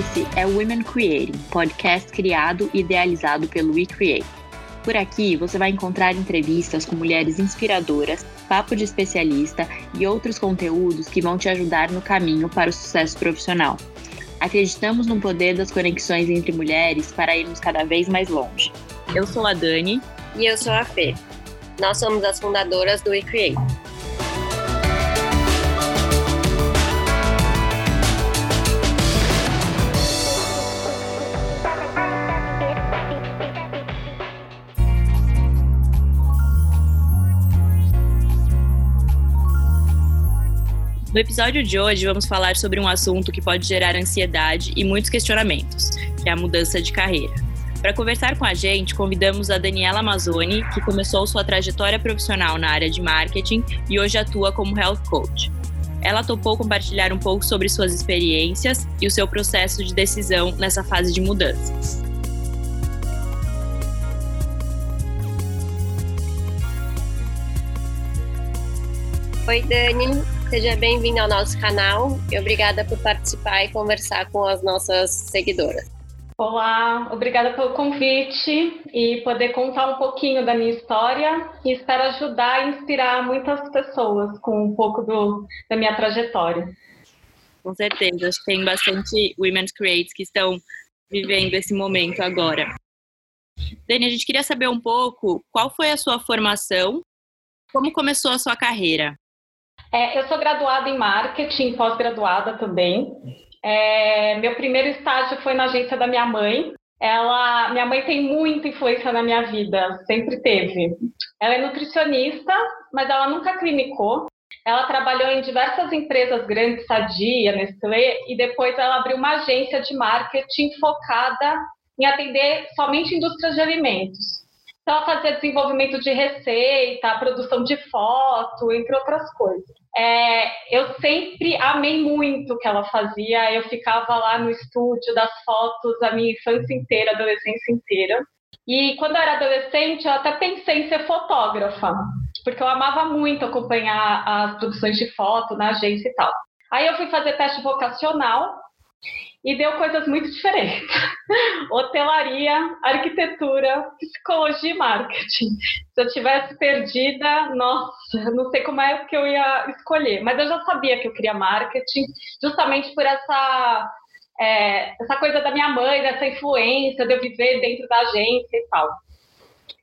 Esse é o Women Creating, podcast criado e idealizado pelo We Create. Por aqui você vai encontrar entrevistas com mulheres inspiradoras, papo de especialista e outros conteúdos que vão te ajudar no caminho para o sucesso profissional. Acreditamos no poder das conexões entre mulheres para irmos cada vez mais longe. Eu sou a Dani. E eu sou a Fê. Nós somos as fundadoras do We No episódio de hoje, vamos falar sobre um assunto que pode gerar ansiedade e muitos questionamentos, que é a mudança de carreira. Para conversar com a gente, convidamos a Daniela Mazzoni, que começou sua trajetória profissional na área de marketing e hoje atua como health coach. Ela topou compartilhar um pouco sobre suas experiências e o seu processo de decisão nessa fase de mudanças. Oi, Dani. Seja bem-vindo ao nosso canal e obrigada por participar e conversar com as nossas seguidoras. Olá, obrigada pelo convite e poder contar um pouquinho da minha história e espero ajudar e inspirar muitas pessoas com um pouco do, da minha trajetória. Com certeza, acho que tem bastante Women's Creates que estão vivendo esse momento agora. Dani, a gente queria saber um pouco qual foi a sua formação, como começou a sua carreira? É, eu sou graduada em marketing, pós-graduada também. É, meu primeiro estágio foi na agência da minha mãe. Ela, minha mãe tem muita influência na minha vida, sempre teve. Ela é nutricionista, mas ela nunca clinicou. Ela trabalhou em diversas empresas grandes, Sadia, Nestlé, e depois ela abriu uma agência de marketing focada em atender somente indústrias de alimentos. Então, ela fazia desenvolvimento de receita, produção de foto, entre outras coisas. É, eu sempre amei muito o que ela fazia. Eu ficava lá no estúdio das fotos a minha infância inteira, adolescência inteira. E quando eu era adolescente, eu até pensei em ser fotógrafa, porque eu amava muito acompanhar as produções de foto na agência e tal. Aí eu fui fazer teste vocacional e deu coisas muito diferentes. Hotelaria, arquitetura, psicologia e marketing. Se eu tivesse perdida, nossa, não sei como é que eu ia escolher. Mas eu já sabia que eu queria marketing, justamente por essa, é, essa coisa da minha mãe, dessa influência de eu viver dentro da agência e tal.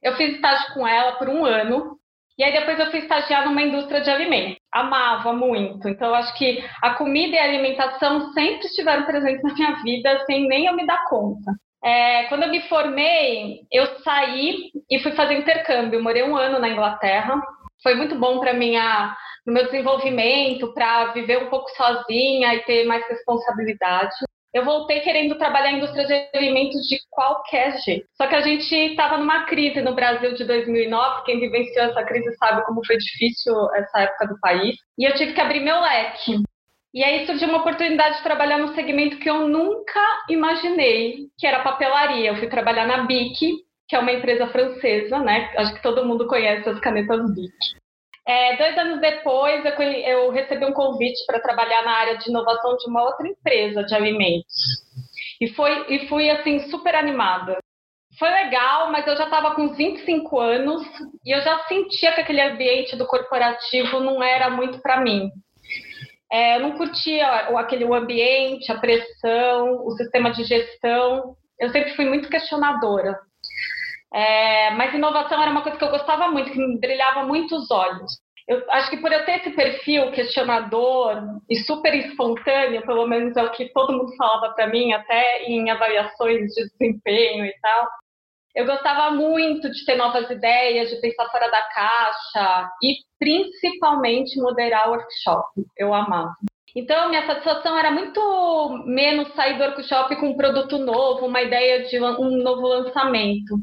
Eu fiz estágio com ela por um ano, e aí depois eu fui estagiar numa indústria de alimentos. Amava muito. Então acho que a comida e a alimentação sempre estiveram presentes na minha vida sem nem eu me dar conta. É, quando eu me formei, eu saí e fui fazer intercâmbio. Morei um ano na Inglaterra. Foi muito bom para minha no meu desenvolvimento, para viver um pouco sozinha e ter mais responsabilidade eu voltei querendo trabalhar em indústria de alimentos de qualquer jeito. Só que a gente estava numa crise no Brasil de 2009, quem vivenciou essa crise sabe como foi difícil essa época do país, e eu tive que abrir meu leque. E aí surgiu uma oportunidade de trabalhar num segmento que eu nunca imaginei, que era papelaria. Eu fui trabalhar na BIC, que é uma empresa francesa, né? Acho que todo mundo conhece as canetas BIC. É, dois anos depois, eu, eu recebi um convite para trabalhar na área de inovação de uma outra empresa de alimentos. E, foi, e fui, assim, super animada. Foi legal, mas eu já estava com 25 anos e eu já sentia que aquele ambiente do corporativo não era muito para mim. É, eu não curtia aquele ambiente, a pressão, o sistema de gestão. Eu sempre fui muito questionadora. É, mas inovação era uma coisa que eu gostava muito, que me brilhava muito os olhos. Eu acho que por eu ter esse perfil questionador e super espontâneo, pelo menos é o que todo mundo falava para mim, até em avaliações de desempenho e tal, eu gostava muito de ter novas ideias, de pensar fora da caixa e principalmente moderar workshop. Eu amava. Então, minha satisfação era muito menos sair do workshop com um produto novo, uma ideia de um novo lançamento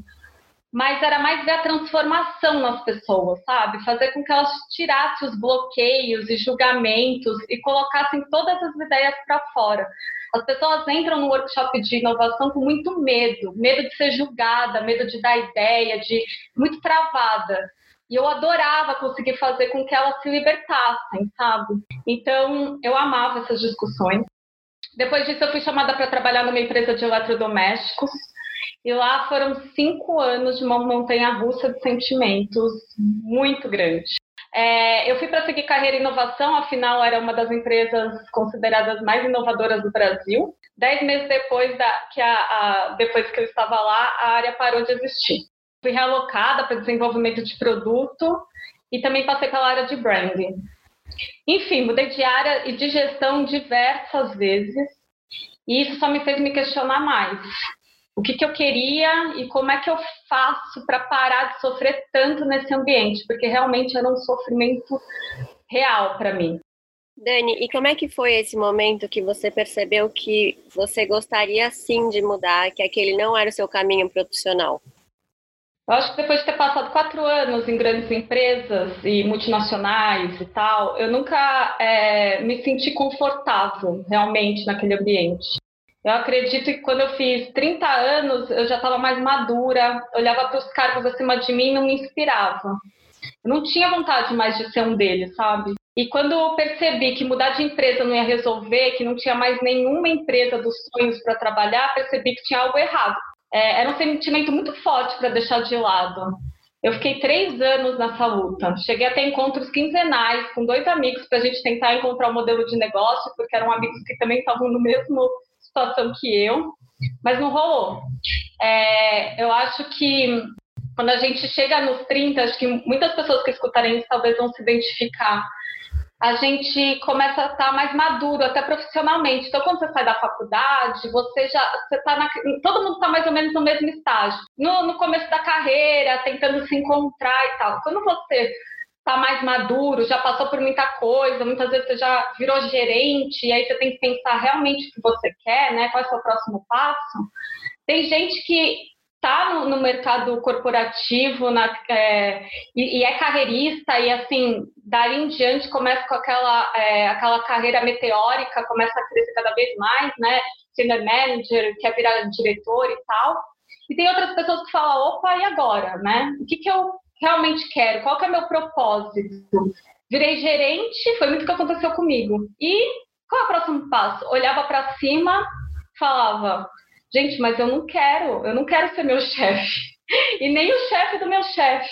mas era mais ver a transformação nas pessoas, sabe? Fazer com que elas tirassem os bloqueios e julgamentos e colocassem todas as ideias para fora. As pessoas entram no workshop de inovação com muito medo, medo de ser julgada, medo de dar ideia, de muito travada. E eu adorava conseguir fazer com que elas se libertassem, sabe? Então, eu amava essas discussões. Depois disso, eu fui chamada para trabalhar numa empresa de eletrodomésticos. E lá foram cinco anos de uma montanha russa de sentimentos muito grande. É, eu fui para seguir carreira em inovação, afinal era uma das empresas consideradas mais inovadoras do Brasil. Dez meses depois, da, que, a, a, depois que eu estava lá, a área parou de existir. Fui realocada para desenvolvimento de produto e também passei pela área de branding. Enfim, mudei de área e de gestão diversas vezes e isso só me fez me questionar mais o que, que eu queria e como é que eu faço para parar de sofrer tanto nesse ambiente, porque realmente era um sofrimento real para mim. Dani, e como é que foi esse momento que você percebeu que você gostaria sim de mudar, que aquele não era o seu caminho profissional? Eu acho que depois de ter passado quatro anos em grandes empresas e multinacionais e tal, eu nunca é, me senti confortável realmente naquele ambiente. Eu acredito que quando eu fiz 30 anos, eu já estava mais madura, olhava para os cargos acima de mim e não me inspirava. Eu não tinha vontade mais de ser um deles, sabe? E quando eu percebi que mudar de empresa não ia resolver, que não tinha mais nenhuma empresa dos sonhos para trabalhar, percebi que tinha algo errado. É, era um sentimento muito forte para deixar de lado. Eu fiquei três anos nessa luta. Cheguei a ter encontros quinzenais com dois amigos para a gente tentar encontrar um modelo de negócio, porque eram amigos que também estavam no mesmo situação que eu, mas não rolou. É, eu acho que quando a gente chega nos 30, acho que muitas pessoas que escutarem isso talvez vão se identificar. A gente começa a estar mais maduro, até profissionalmente. Então, quando você sai da faculdade, você já. Você tá na, todo mundo está mais ou menos no mesmo estágio. No, no começo da carreira, tentando se encontrar e tal. Quando você está mais maduro, já passou por muita coisa, muitas vezes você já virou gerente, e aí você tem que pensar realmente o que você quer, né? Qual é o seu próximo passo. Tem gente que está no, no, mercado corporativo na, é, e, e, é carreirista, e assim, dali em diante começa com aquela, é, aquela carreira meteórica, começa a crescer cada vez mais, né? Senior manager, quer virar diretor e tal. E tem outras pessoas que falam, opa, e agora, né? O que, que eu realmente quero? Qual que é meu propósito? Virei gerente, foi muito que aconteceu comigo. E qual é o próximo passo? Olhava para cima, falava, gente, mas eu não quero, eu não quero ser meu chefe. E nem o chefe do meu chefe.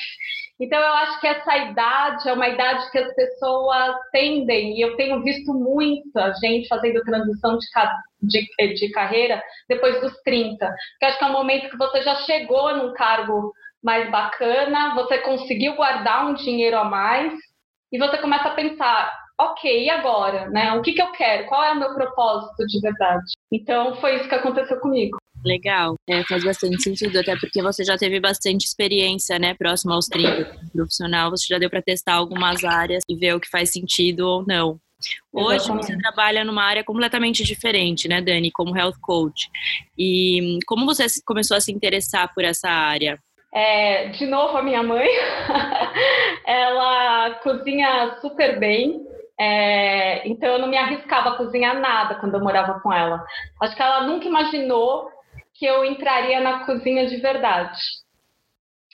Então, eu acho que essa idade é uma idade que as pessoas tendem, e eu tenho visto muita gente fazendo transição de, de, de carreira depois dos 30. Porque acho que é um momento que você já chegou num cargo mais bacana, você conseguiu guardar um dinheiro a mais e você começa a pensar, ok, e agora, né? O que, que eu quero? Qual é o meu propósito de verdade? Então foi isso que aconteceu comigo. Legal, é, faz bastante sentido, até porque você já teve bastante experiência, né, próximo aos 30, profissional, você já deu para testar algumas áreas e ver o que faz sentido ou não. Hoje Exatamente. você trabalha numa área completamente diferente, né, Dani, como health coach. E como você começou a se interessar por essa área? É, de novo, a minha mãe, ela cozinha super bem, é, então eu não me arriscava a cozinhar nada quando eu morava com ela. Acho que ela nunca imaginou que eu entraria na cozinha de verdade.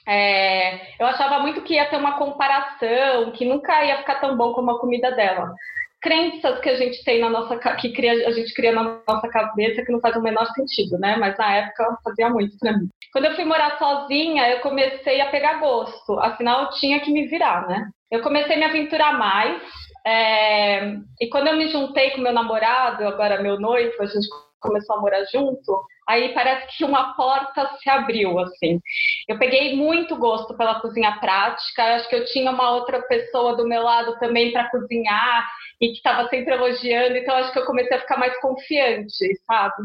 É, eu achava muito que ia ter uma comparação, que nunca ia ficar tão bom como a comida dela crenças que a gente tem na nossa que cria, a gente cria na nossa cabeça que não faz o menor sentido, né? Mas na época fazia muito para mim. Quando eu fui morar sozinha, eu comecei a pegar gosto. Afinal, eu tinha que me virar, né? Eu comecei a me aventurar mais. É... E quando eu me juntei com meu namorado, agora meu noivo, a gente começou a morar junto, aí parece que uma porta se abriu, assim. Eu peguei muito gosto pela cozinha prática, acho que eu tinha uma outra pessoa do meu lado também para cozinhar, e que estava sempre elogiando, então acho que eu comecei a ficar mais confiante, sabe?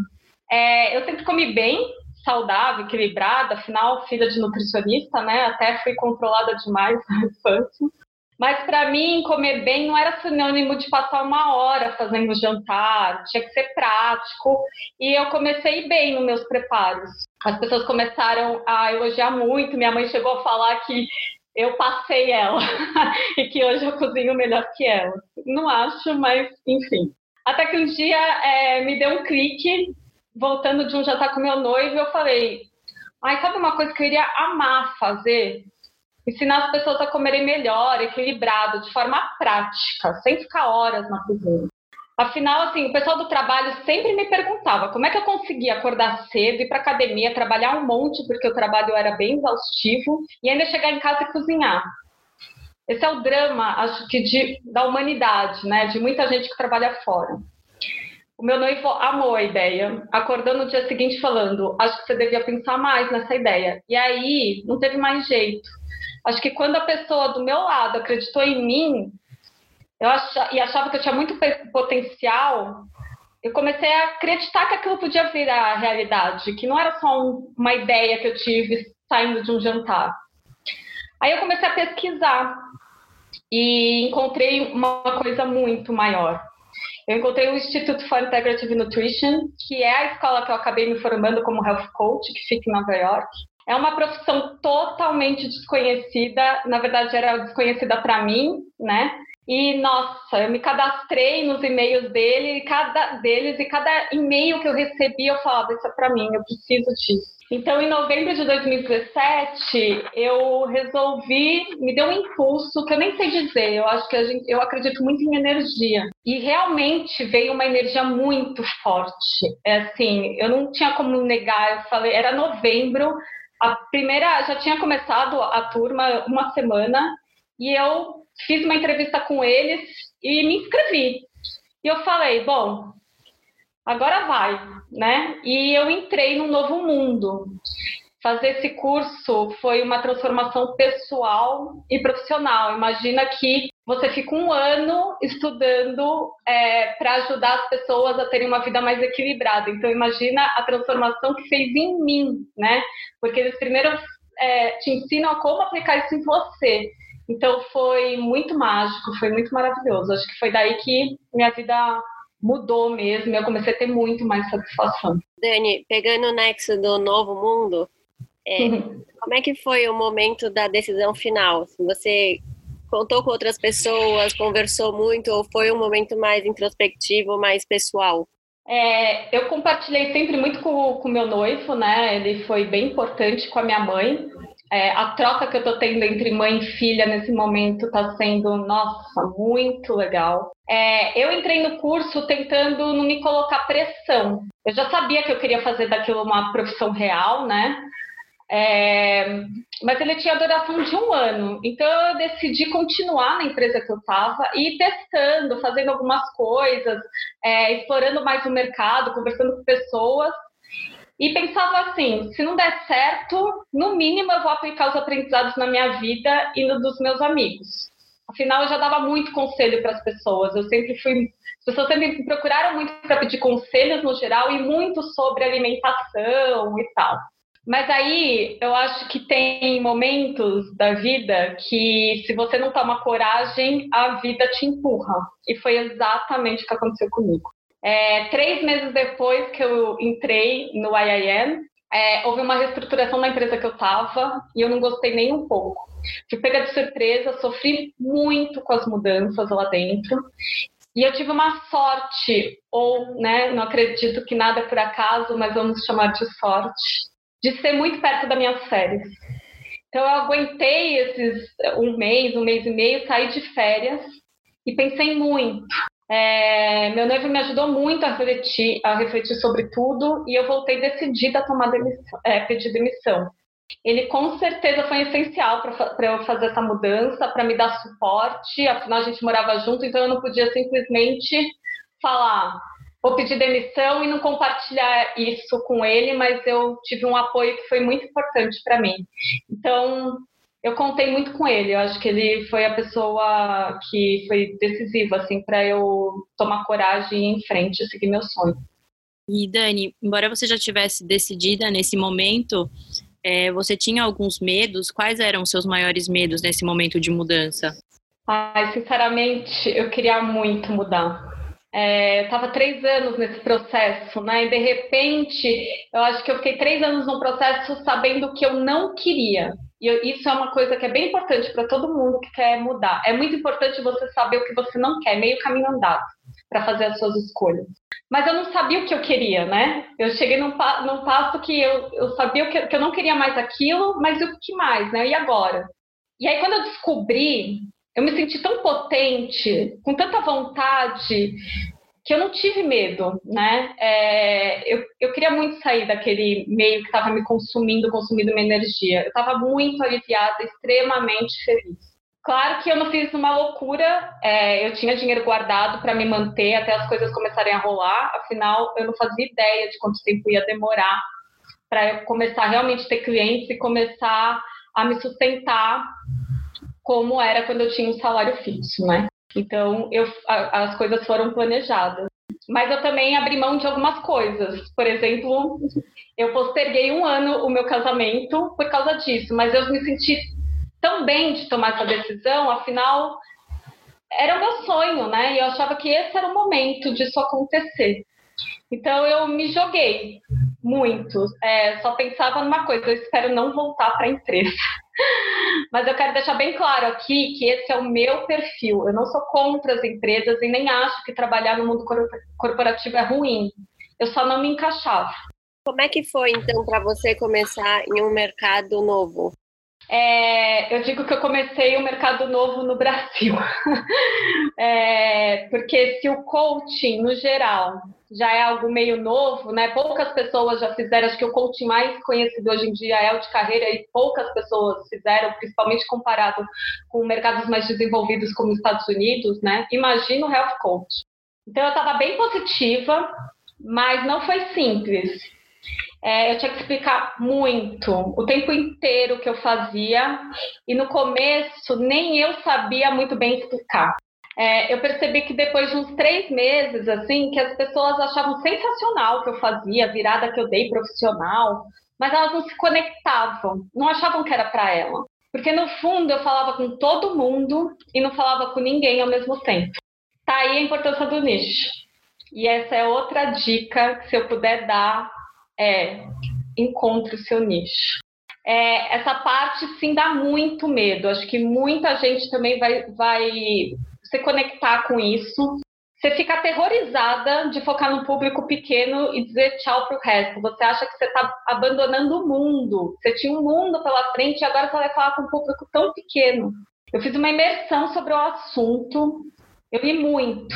É, eu sempre comi bem, saudável, equilibrada, afinal, filha de nutricionista, né? Até fui controlada demais na infância. Mas para mim, comer bem não era sinônimo de passar uma hora fazendo jantar, tinha que ser prático. E eu comecei bem nos meus preparos. As pessoas começaram a elogiar muito. Minha mãe chegou a falar que eu passei ela e que hoje eu cozinho melhor que ela. Não acho, mas enfim. Até que um dia é, me deu um clique, voltando de um jantar com meu noivo, eu falei: Ai, sabe uma coisa que eu iria amar fazer? Ensinar as pessoas a comerem melhor, equilibrado, de forma prática, sem ficar horas na cozinha. Afinal, assim, o pessoal do trabalho sempre me perguntava como é que eu conseguia acordar cedo, ir para academia, trabalhar um monte, porque o trabalho era bem exaustivo, e ainda chegar em casa e cozinhar. Esse é o drama, acho que, de, da humanidade, né? De muita gente que trabalha fora. O meu noivo amou a ideia, acordou no dia seguinte falando: Acho que você devia pensar mais nessa ideia. E aí, não teve mais jeito. Acho que quando a pessoa do meu lado acreditou em mim, eu achava, e achava que eu tinha muito potencial, eu comecei a acreditar que aquilo podia virar realidade, que não era só um, uma ideia que eu tive saindo de um jantar. Aí eu comecei a pesquisar e encontrei uma coisa muito maior. Eu encontrei o Instituto for Integrative Nutrition, que é a escola que eu acabei me formando como health coach, que fica em Nova York. É uma profissão totalmente desconhecida, na verdade era desconhecida para mim, né? E nossa, eu me cadastrei nos e-mails dele, cada deles e cada e-mail que eu recebi eu falava isso é para mim, eu preciso disso. Então, em novembro de 2017, eu resolvi, me deu um impulso que eu nem sei dizer. Eu acho que a gente, eu acredito muito em energia. E realmente veio uma energia muito forte. É assim, eu não tinha como negar. Eu falei, era novembro. A primeira já tinha começado a turma uma semana e eu fiz uma entrevista com eles e me inscrevi. E eu falei, bom, agora vai, né? E eu entrei num novo mundo. Fazer esse curso foi uma transformação pessoal e profissional. Imagina que você fica um ano estudando é, para ajudar as pessoas a terem uma vida mais equilibrada. Então, imagina a transformação que fez em mim, né? Porque eles primeiro é, te ensinam como aplicar isso em você. Então, foi muito mágico, foi muito maravilhoso. Acho que foi daí que minha vida mudou mesmo, eu comecei a ter muito mais satisfação. Dani, pegando o nexo do novo mundo, é, uhum. como é que foi o momento da decisão final? Você contou com outras pessoas, conversou muito, ou foi um momento mais introspectivo, mais pessoal? É, eu compartilhei sempre muito com o meu noivo, né? Ele foi bem importante com a minha mãe. É, a troca que eu tô tendo entre mãe e filha nesse momento tá sendo, nossa, muito legal. É, eu entrei no curso tentando não me colocar pressão. Eu já sabia que eu queria fazer daquilo uma profissão real, né? É, mas ele tinha duração de um ano. Então eu decidi continuar na empresa que eu estava e ir testando, fazendo algumas coisas, é, explorando mais o mercado, conversando com pessoas e pensava assim: se não der certo, no mínimo eu vou aplicar os aprendizados na minha vida e no dos meus amigos. Afinal, eu já dava muito conselho para as pessoas. Eu sempre fui. As pessoas sempre me procuraram muito para pedir conselhos no geral e muito sobre alimentação e tal. Mas aí eu acho que tem momentos da vida que, se você não toma coragem, a vida te empurra. E foi exatamente o que aconteceu comigo. É, três meses depois que eu entrei no IIM, é, houve uma reestruturação na empresa que eu estava e eu não gostei nem um pouco. Fui pega de surpresa, sofri muito com as mudanças lá dentro. E eu tive uma sorte, ou né, não acredito que nada é por acaso, mas vamos chamar de sorte, de ser muito perto das minhas férias. Então eu aguentei esses um mês, um mês e meio, saí de férias e pensei muito. É, meu noivo me ajudou muito a refletir, a refletir sobre tudo e eu voltei decidida a tomar demissão, é, pedir demissão. Ele com certeza foi essencial para eu fazer essa mudança, para me dar suporte. Afinal, a gente morava junto, então eu não podia simplesmente falar, vou pedir demissão e não compartilhar isso com ele, mas eu tive um apoio que foi muito importante para mim. Então, eu contei muito com ele. Eu acho que ele foi a pessoa que foi decisiva, assim, para eu tomar coragem e ir em frente e seguir meu sonho. E Dani, embora você já tivesse decidida nesse momento, é, você tinha alguns medos? Quais eram os seus maiores medos nesse momento de mudança? Ai, sinceramente, eu queria muito mudar. É, eu estava três anos nesse processo, né? E de repente, eu acho que eu fiquei três anos no processo sabendo que eu não queria. E isso é uma coisa que é bem importante para todo mundo que quer mudar. É muito importante você saber o que você não quer, meio caminho andado, para fazer as suas escolhas. Mas eu não sabia o que eu queria, né? Eu cheguei num, num passo que eu, eu sabia que, que eu não queria mais aquilo, mas o que mais, né? E agora? E aí, quando eu descobri, eu me senti tão potente, com tanta vontade, que eu não tive medo, né? É, eu, eu queria muito sair daquele meio que estava me consumindo, consumindo minha energia. Eu estava muito aliviada, extremamente feliz. Claro que eu não fiz uma loucura, é, eu tinha dinheiro guardado para me manter até as coisas começarem a rolar, afinal, eu não fazia ideia de quanto tempo ia demorar para eu começar realmente a ter clientes e começar a me sustentar como era quando eu tinha um salário fixo, né? Então, eu, a, as coisas foram planejadas. Mas eu também abri mão de algumas coisas. Por exemplo, eu posterguei um ano o meu casamento por causa disso, mas eu me senti tão bem de tomar essa decisão, afinal, era o meu sonho, né? E eu achava que esse era o momento disso acontecer. Então eu me joguei muito. É, só pensava numa coisa, eu espero não voltar para a empresa. Mas eu quero deixar bem claro aqui que esse é o meu perfil. Eu não sou contra as empresas e nem acho que trabalhar no mundo corporativo é ruim. Eu só não me encaixava. Como é que foi então para você começar em um mercado novo? É, eu digo que eu comecei um mercado novo no Brasil, é, porque se o coaching no geral já é algo meio novo, né? Poucas pessoas já fizeram, acho que o coaching mais conhecido hoje em dia é o de carreira e poucas pessoas fizeram, principalmente comparado com mercados mais desenvolvidos como os Estados Unidos, né? Imagina o health coach. Então eu estava bem positiva, mas não foi simples. É, eu tinha que explicar muito, o tempo inteiro que eu fazia, e no começo nem eu sabia muito bem explicar é, eu percebi que depois de uns três meses, assim, que as pessoas achavam sensacional o que eu fazia, a virada que eu dei profissional, mas elas não se conectavam, não achavam que era para ela. Porque no fundo eu falava com todo mundo e não falava com ninguém ao mesmo tempo. Tá aí a importância do nicho. E essa é outra dica que se eu puder dar é encontre o seu nicho. É, essa parte sim dá muito medo. Acho que muita gente também vai, vai se conectar com isso. Você fica aterrorizada de focar no público pequeno e dizer tchau para o resto. Você acha que você está abandonando o mundo. Você tinha um mundo pela frente e agora você vai falar com um público tão pequeno. Eu fiz uma imersão sobre o assunto. Eu li muito.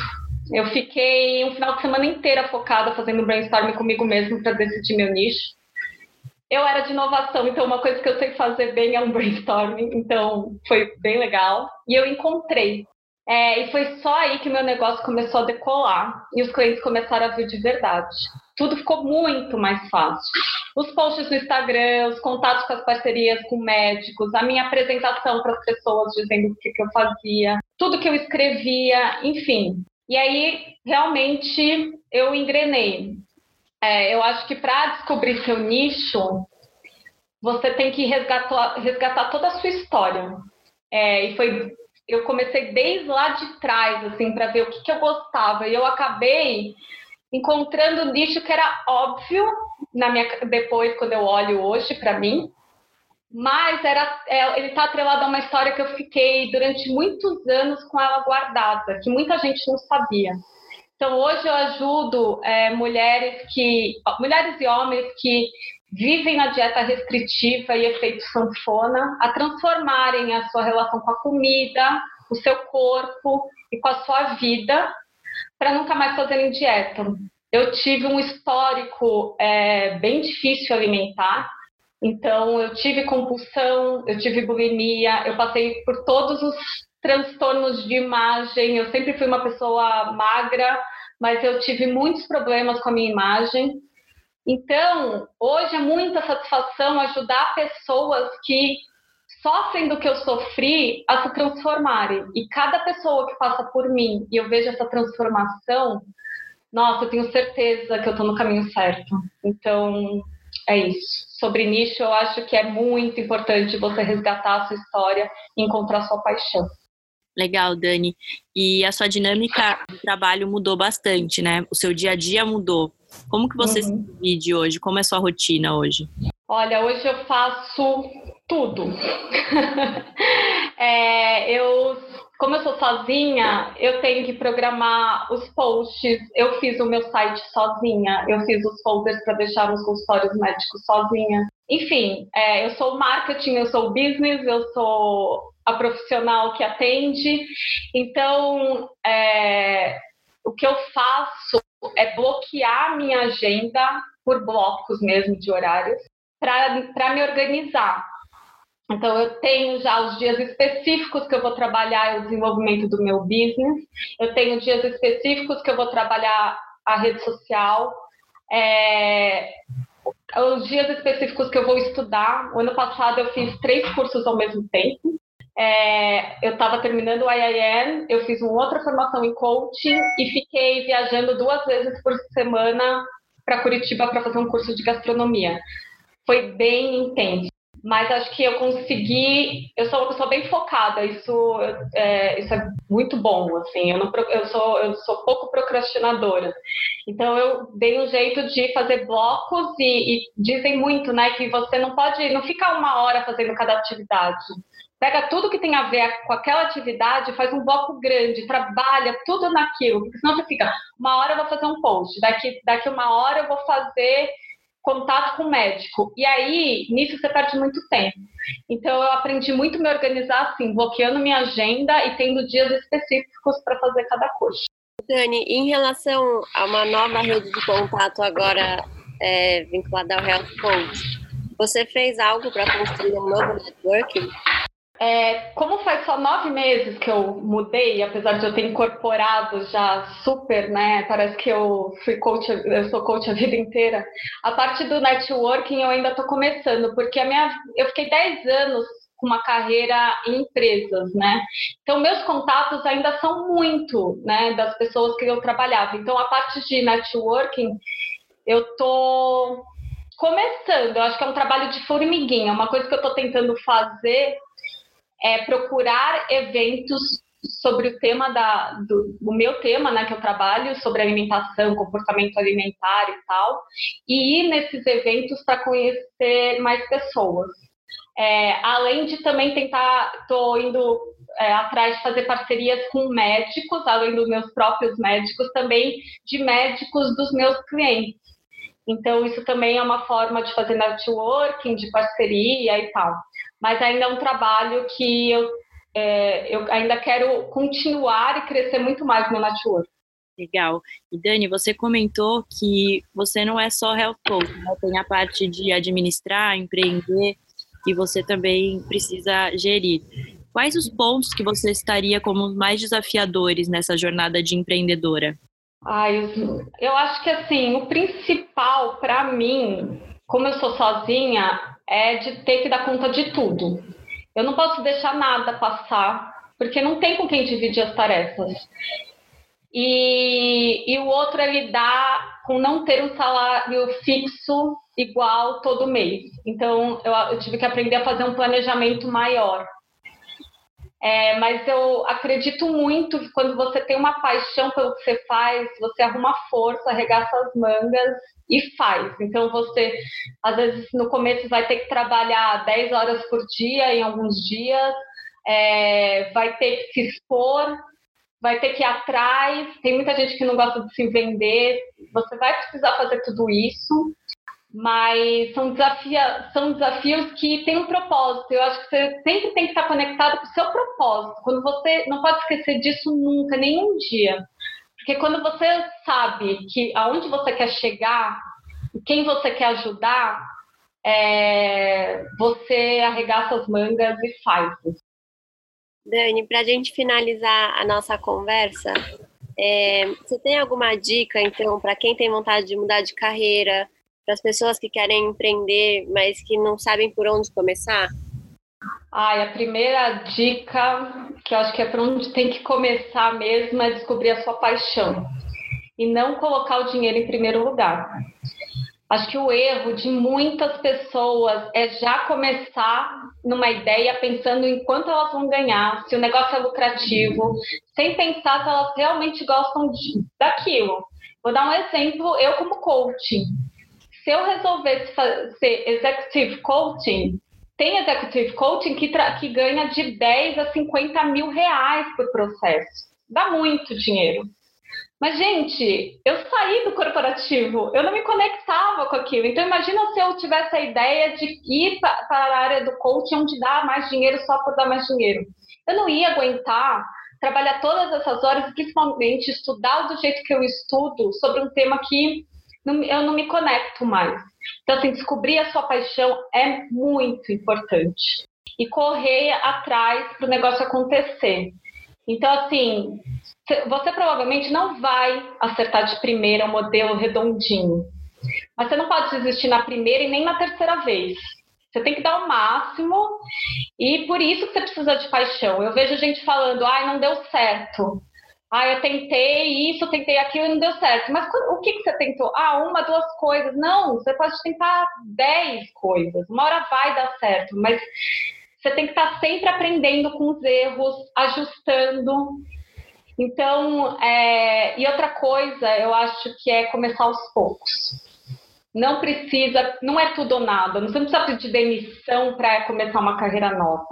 Eu fiquei um final de semana inteira focada fazendo brainstorming comigo mesmo para decidir meu nicho. Eu era de inovação, então uma coisa que eu sei fazer bem é um brainstorming, então foi bem legal. E eu encontrei é, e foi só aí que meu negócio começou a decolar e os clientes começaram a vir de verdade. Tudo ficou muito mais fácil. Os posts no Instagram, os contatos com as parcerias com médicos, a minha apresentação para as pessoas dizendo o que, que eu fazia, tudo que eu escrevia, enfim. E aí, realmente, eu engrenei. É, eu acho que para descobrir seu nicho, você tem que resgatar, resgatar toda a sua história. É, e foi eu comecei desde lá de trás, assim, para ver o que, que eu gostava. E eu acabei encontrando um nicho que era óbvio na minha depois quando eu olho hoje para mim, mas era é, ele está atrelado a uma história que eu fiquei durante muitos anos com ela guardada, que muita gente não sabia. Então hoje eu ajudo é, mulheres que mulheres e homens que vivem na dieta restritiva e efeito sanfona a transformarem a sua relação com a comida, o seu corpo e com a sua vida para nunca mais fazerem dieta. Eu tive um histórico é, bem difícil alimentar, então eu tive compulsão, eu tive bulimia, eu passei por todos os transtornos de imagem. Eu sempre fui uma pessoa magra, mas eu tive muitos problemas com a minha imagem. Então, hoje é muita satisfação ajudar pessoas que sofrem do que eu sofri a se transformarem. E cada pessoa que passa por mim e eu vejo essa transformação, nossa, eu tenho certeza que eu estou no caminho certo. Então, é isso. Sobre nicho, eu acho que é muito importante você resgatar a sua história e encontrar a sua paixão. Legal, Dani. E a sua dinâmica de trabalho mudou bastante, né? O seu dia a dia mudou. Como que você uhum. se divide hoje? Como é a sua rotina hoje? Olha, hoje eu faço tudo. é, eu, como eu sou sozinha, eu tenho que programar os posts. Eu fiz o meu site sozinha, eu fiz os folders para deixar nos consultórios médicos sozinha. Enfim, é, eu sou marketing, eu sou business, eu sou a profissional que atende. Então, é, o que eu faço é bloquear minha agenda por blocos mesmo de horários para me organizar. Então, eu tenho já os dias específicos que eu vou trabalhar o desenvolvimento do meu business, eu tenho dias específicos que eu vou trabalhar a rede social, é, os dias específicos que eu vou estudar. O ano passado eu fiz três cursos ao mesmo tempo. É, eu estava terminando o IIN, eu fiz uma outra formação em coaching e fiquei viajando duas vezes por semana para Curitiba para fazer um curso de gastronomia. Foi bem intenso mas acho que eu consegui. Eu sou uma pessoa bem focada, isso é, isso é muito bom, assim. Eu, não, eu, sou, eu sou pouco procrastinadora. Então, eu dei um jeito de fazer blocos e, e dizem muito, né, que você não pode, não fica uma hora fazendo cada atividade. Pega tudo que tem a ver com aquela atividade, faz um bloco grande, trabalha tudo naquilo, porque senão você fica, uma hora eu vou fazer um post, daqui, daqui uma hora eu vou fazer contato com o médico. E aí, nisso você perde muito tempo. Então, eu aprendi muito a me organizar assim, bloqueando minha agenda e tendo dias específicos para fazer cada coisa. Dani, em relação a uma nova rede de contato agora é, vinculada ao Health Coach, você fez algo para construir um novo networking? É, como faz só nove meses que eu mudei, apesar de eu ter incorporado já super, né? Parece que eu fui coach, eu sou coach a vida inteira. A parte do networking eu ainda estou começando, porque a minha, eu fiquei dez anos com uma carreira em empresas, né? Então meus contatos ainda são muito, né, das pessoas que eu trabalhava. Então a parte de networking eu tô começando. Eu acho que é um trabalho de formiguinha, uma coisa que eu estou tentando fazer é procurar eventos sobre o tema da, do, do, meu tema, né, que eu trabalho, sobre alimentação, comportamento alimentar e tal, e ir nesses eventos para conhecer mais pessoas. É, além de também tentar, estou indo é, atrás de fazer parcerias com médicos, além dos meus próprios médicos, também de médicos dos meus clientes. Então, isso também é uma forma de fazer networking, de parceria e tal mas ainda é um trabalho que eu, é, eu ainda quero continuar e crescer muito mais no network. Legal. E Dani, você comentou que você não é só health coach, né? tem a parte de administrar, empreender, que você também precisa gerir. Quais os pontos que você estaria como os mais desafiadores nessa jornada de empreendedora? Ai, eu acho que assim, o principal para mim, como eu sou sozinha, é de ter que dar conta de tudo. Eu não posso deixar nada passar, porque não tem com quem dividir as tarefas. E, e o outro é lidar com não ter um salário fixo igual todo mês. Então, eu, eu tive que aprender a fazer um planejamento maior. É, mas eu acredito muito que quando você tem uma paixão pelo que você faz, você arruma força, arregaça as mangas e faz. Então você, às vezes, no começo vai ter que trabalhar 10 horas por dia em alguns dias, é, vai ter que se expor, vai ter que ir atrás. Tem muita gente que não gosta de se vender. Você vai precisar fazer tudo isso mas são, desafia, são desafios que têm um propósito. Eu acho que você sempre tem que estar conectado com o seu propósito. Quando você não pode esquecer disso nunca, nenhum dia. Porque quando você sabe que aonde você quer chegar, quem você quer ajudar, é, você arregaça as mangas e faz. Dani, para a gente finalizar a nossa conversa, é, você tem alguma dica, então, para quem tem vontade de mudar de carreira, para as pessoas que querem empreender, mas que não sabem por onde começar? Ai, a primeira dica, que eu acho que é para onde tem que começar mesmo, é descobrir a sua paixão e não colocar o dinheiro em primeiro lugar. Acho que o erro de muitas pessoas é já começar numa ideia pensando em quanto elas vão ganhar, se o negócio é lucrativo, sem pensar se elas realmente gostam de, daquilo. Vou dar um exemplo, eu como coaching se eu resolvesse ser executive coaching, tem executive coaching que, que ganha de 10 a 50 mil reais por processo. Dá muito dinheiro. Mas, gente, eu saí do corporativo, eu não me conectava com aquilo. Então, imagina se eu tivesse a ideia de ir para a área do coaching, onde dá mais dinheiro só por dar mais dinheiro. Eu não ia aguentar trabalhar todas essas horas, principalmente estudar do jeito que eu estudo sobre um tema que eu não me conecto mais. Então, assim, descobrir a sua paixão é muito importante. E correr atrás para o negócio acontecer. Então, assim, você provavelmente não vai acertar de primeira um modelo redondinho. Mas você não pode desistir na primeira e nem na terceira vez. Você tem que dar o máximo e por isso que você precisa de paixão. Eu vejo gente falando, ai, não deu certo. Ah, eu tentei isso, tentei aquilo e não deu certo. Mas o que, que você tentou? Ah, uma, duas coisas. Não, você pode tentar dez coisas. Uma hora vai dar certo, mas você tem que estar sempre aprendendo com os erros, ajustando. Então, é... e outra coisa, eu acho que é começar aos poucos. Não precisa, não é tudo ou nada. Você não precisa pedir demissão para começar uma carreira nova.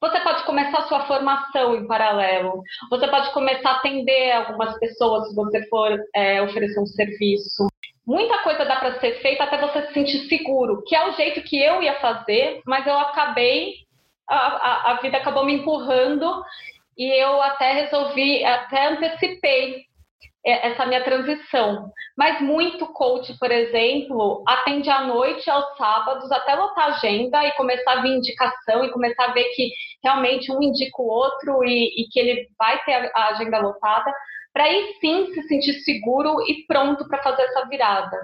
Você pode começar sua formação em paralelo. Você pode começar a atender algumas pessoas se você for é, oferecer um serviço. Muita coisa dá para ser feita até você se sentir seguro, que é o jeito que eu ia fazer, mas eu acabei, a, a, a vida acabou me empurrando e eu até resolvi, até antecipei essa minha transição. Mas muito coach, por exemplo, atende à noite, aos sábados, até lotar agenda e começar a vir indicação e começar a ver que realmente um indica o outro e, e que ele vai ter a agenda lotada, para aí sim se sentir seguro e pronto para fazer essa virada.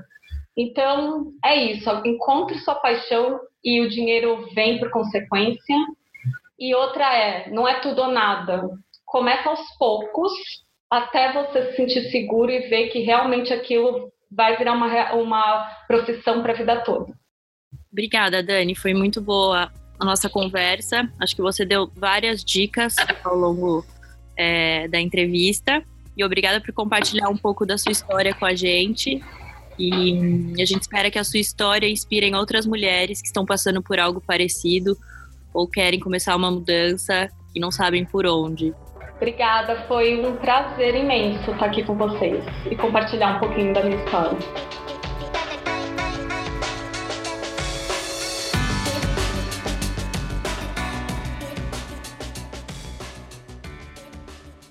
Então, é isso. Encontre sua paixão e o dinheiro vem por consequência. E outra é, não é tudo ou nada. Começa aos poucos, até você se sentir seguro e ver que realmente aquilo vai virar uma, uma profissão para a vida toda. Obrigada, Dani. Foi muito boa a nossa conversa. Acho que você deu várias dicas ao longo é, da entrevista. E obrigada por compartilhar um pouco da sua história com a gente. E a gente espera que a sua história inspire outras mulheres que estão passando por algo parecido ou querem começar uma mudança e não sabem por onde. Obrigada, foi um prazer imenso estar aqui com vocês e compartilhar um pouquinho da minha história.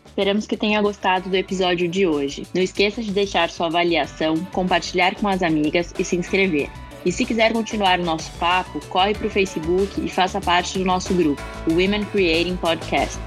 Esperamos que tenha gostado do episódio de hoje. Não esqueça de deixar sua avaliação, compartilhar com as amigas e se inscrever. E se quiser continuar o nosso papo, corre para o Facebook e faça parte do nosso grupo, o Women Creating Podcast.